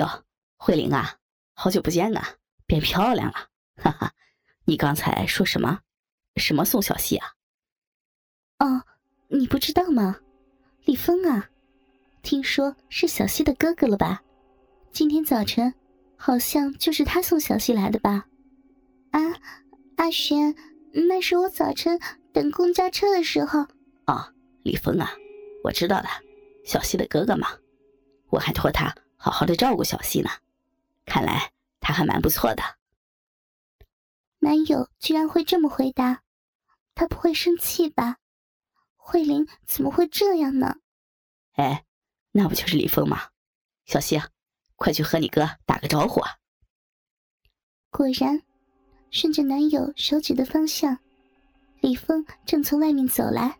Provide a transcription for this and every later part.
哟，慧玲啊，好久不见啊，变漂亮了，哈哈！你刚才说什么？什么宋小希啊？哦，你不知道吗？李峰啊，听说是小希的哥哥了吧？今天早晨好像就是他送小希来的吧？啊，阿璇，那是我早晨等公交车的时候。哦，李峰啊，我知道了，小希的哥哥嘛，我还托他好好的照顾小希呢。看来他还蛮不错的。男友居然会这么回答，他不会生气吧？慧玲怎么会这样呢？哎，那不就是李峰吗？小希，快去和你哥打个招呼啊！果然，顺着男友手指的方向，李峰正从外面走来。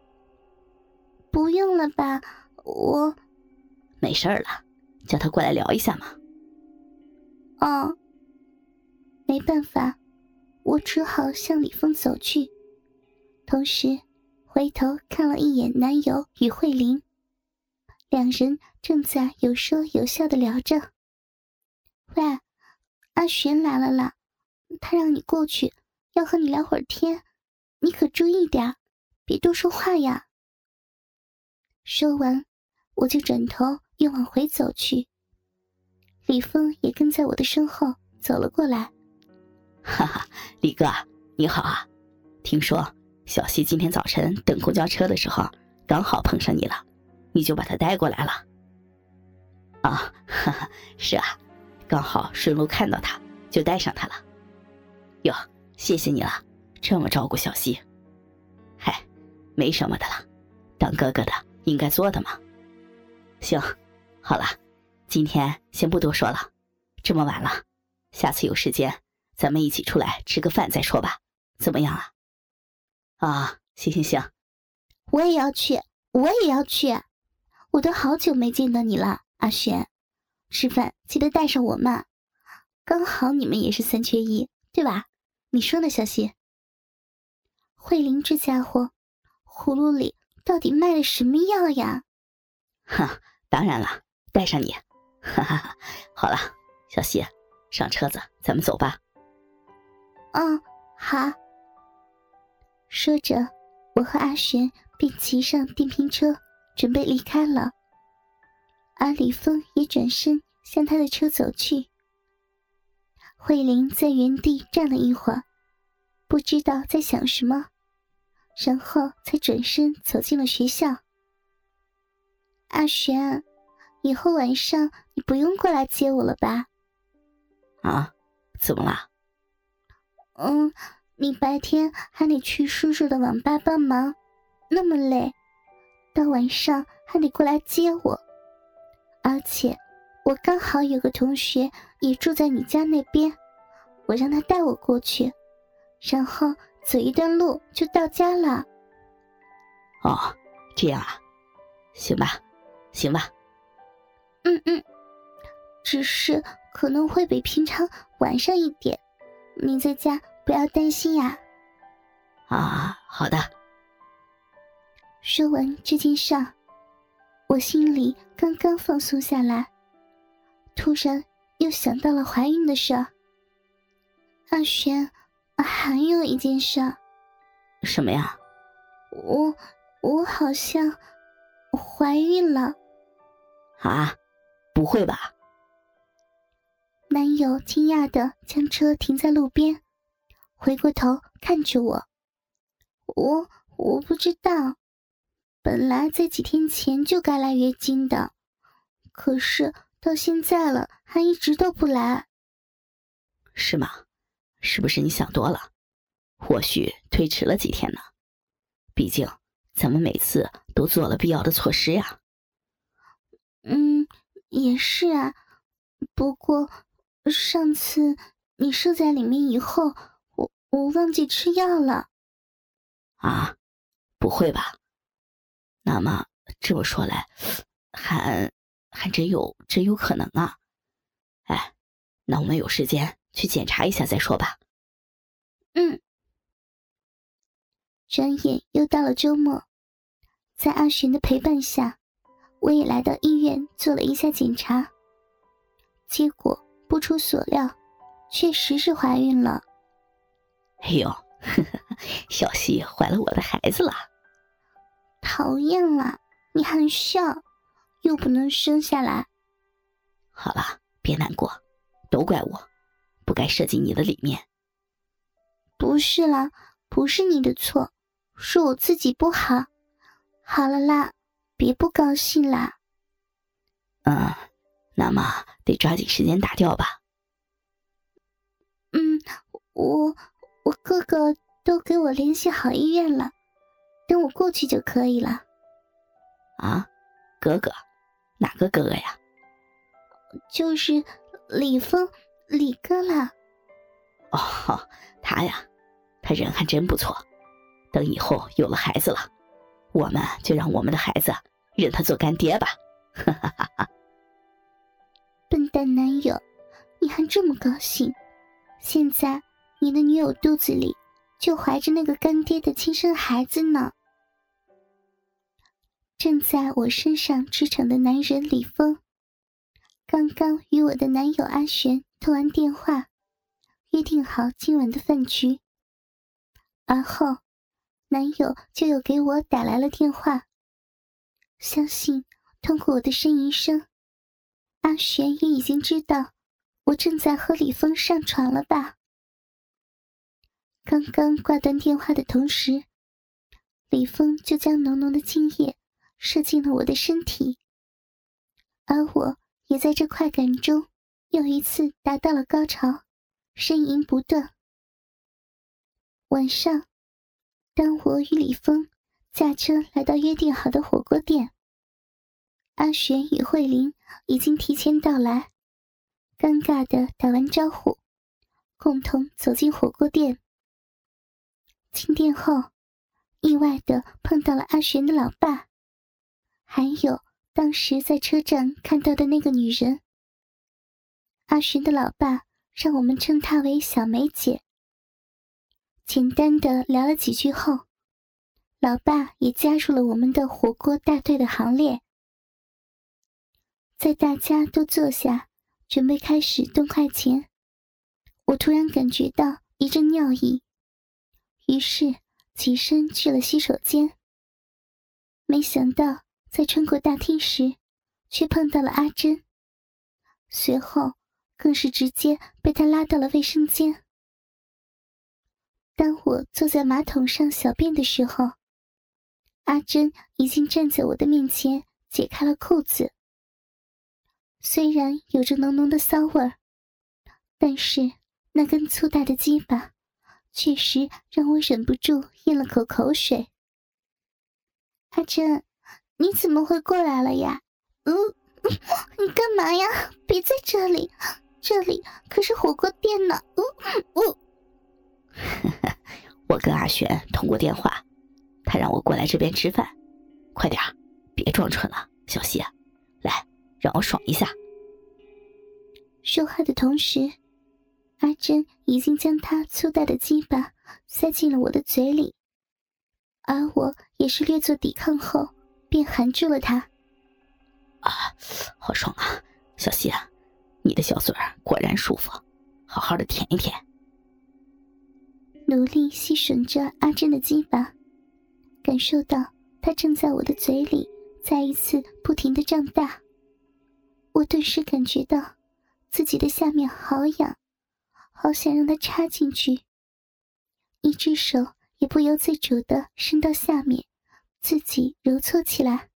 不用了吧，我没事了，叫他过来聊一下嘛。哦，没办法。我只好向李峰走去，同时回头看了一眼男友与慧玲，两人正在有说有笑的聊着。喂，阿璇来了啦，他让你过去，要和你聊会儿天，你可注意点，别多说话呀。说完，我就转头又往回走去，李峰也跟在我的身后走了过来。哈哈，李哥你好啊！听说小希今天早晨等公交车的时候，刚好碰上你了，你就把她带过来了。啊，哈哈，是啊，刚好顺路看到她，就带上她了。哟，谢谢你了，这么照顾小希。嗨，没什么的了，当哥哥的应该做的嘛。行，好了，今天先不多说了，这么晚了，下次有时间。咱们一起出来吃个饭再说吧，怎么样啊？啊，行行行，我也要去，我也要去，我都好久没见到你了，阿璇，吃饭记得带上我嘛，刚好你们也是三缺一，对吧？你说呢，小希？慧玲这家伙，葫芦里到底卖的什么药呀？哈，当然了，带上你，哈哈哈。好了，小希，上车子，咱们走吧。嗯，好。说着，我和阿玄便骑上电瓶车，准备离开了。而李峰也转身向他的车走去。慧玲在原地站了一会儿，不知道在想什么，然后才转身走进了学校。阿璇，以后晚上你不用过来接我了吧？啊，怎么了？嗯，你白天还得去叔叔的网吧帮忙，那么累，到晚上还得过来接我。而且，我刚好有个同学也住在你家那边，我让他带我过去，然后走一段路就到家了。哦，这样啊，行吧，行吧。嗯嗯，只是可能会比平常晚上一点，你在家。不要担心呀！啊，好的。说完这件事，我心里刚刚放松下来，突然又想到了怀孕的事。阿璇，还有一件事。什么呀？我我好像怀孕了。啊？不会吧？男友惊讶的将车停在路边。回过头看着我，我我不知道，本来在几天前就该来月经的，可是到现在了还一直都不来，是吗？是不是你想多了？或许推迟了几天呢？毕竟咱们每次都做了必要的措施呀。嗯，也是啊，不过上次你射在里面以后。我忘记吃药了，啊，不会吧？那么这么说来，还还真有真有可能啊！哎，那我们有时间去检查一下再说吧。嗯。转眼又到了周末，在阿璇的陪伴下，我也来到医院做了一下检查。结果不出所料，确实是怀孕了。哎呦，小西怀了我的孩子了！讨厌啦，你还笑，又不能生下来。好了，别难过，都怪我，不该涉及你的里面。不是啦，不是你的错，是我自己不好。好了啦，别不高兴啦。嗯，那么得抓紧时间打掉吧。嗯，我我哥哥都给我联系好医院了，等我过去就可以了。啊，哥哥，哪个哥哥呀？就是李峰，李哥啦。哦，他呀，他人还真不错。等以后有了孩子了，我们就让我们的孩子认他做干爹吧。哈哈哈哈笨蛋男友，你还这么高兴？现在你的女友肚子里就怀着那个干爹的亲生孩子呢。正在我身上驰骋的男人李峰，刚刚与我的男友阿玄通完电话，约定好今晚的饭局。而后，男友就又给我打来了电话。相信通过我的呻吟声。阿玄也已经知道我正在和李峰上床了吧？刚刚挂断电话的同时，李峰就将浓浓的精液射进了我的身体，而我也在这快感中又一次达到了高潮，呻吟不断。晚上，当我与李峰驾车来到约定好的火锅店。阿玄与慧玲已经提前到来，尴尬的打完招呼，共同走进火锅店。进店后，意外的碰到了阿玄的老爸，还有当时在车站看到的那个女人。阿玄的老爸让我们称她为小梅姐。简单的聊了几句后，老爸也加入了我们的火锅大队的行列。在大家都坐下，准备开始动筷前，我突然感觉到一阵尿意，于是起身去了洗手间。没想到在穿过大厅时，却碰到了阿珍，随后更是直接被他拉到了卫生间。当我坐在马桶上小便的时候，阿珍已经站在我的面前，解开了裤子。虽然有着浓浓的骚味儿，但是那根粗大的鸡巴确实让我忍不住咽了口口水。阿珍，你怎么会过来了呀？嗯，你干嘛呀？别在这里，这里可是火锅店呢。嗯嗯，我跟阿璇通过电话，他让我过来这边吃饭。快点别装蠢了，小西，来。让我爽一下。说话的同时，阿珍已经将她粗大的鸡巴塞进了我的嘴里，而我也是略作抵抗后，便含住了她。啊，好爽啊，小西啊，你的小嘴儿果然舒服，好好的舔一舔。努力吸吮着阿珍的鸡巴，感受到她正在我的嘴里再一次不停的胀大。我顿时感觉到自己的下面好痒，好想让它插进去。一只手也不由自主的伸到下面，自己揉搓起来。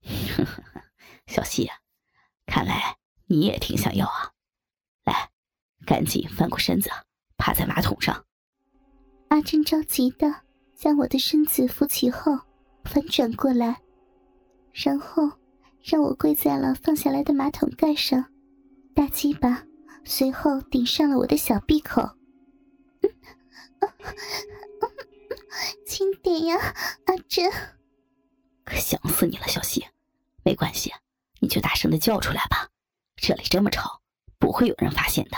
小西呀，看来你也挺想要啊！来，赶紧翻过身子，趴在马桶上。阿珍着急的将我的身子扶起后，反转过来，然后。让我跪在了放下来的马桶盖上，大鸡巴随后顶上了我的小闭口。轻点呀，阿珍！可想死你了，小西。没关系，你就大声的叫出来吧，这里这么吵，不会有人发现的。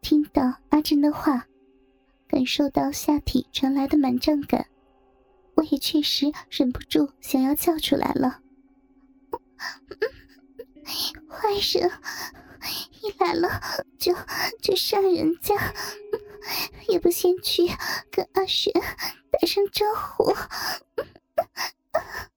听到阿珍的话，感受到下体传来的满胀感，我也确实忍不住想要叫出来了。坏人，一来了就就杀人家，也不先去跟阿玄打声招呼。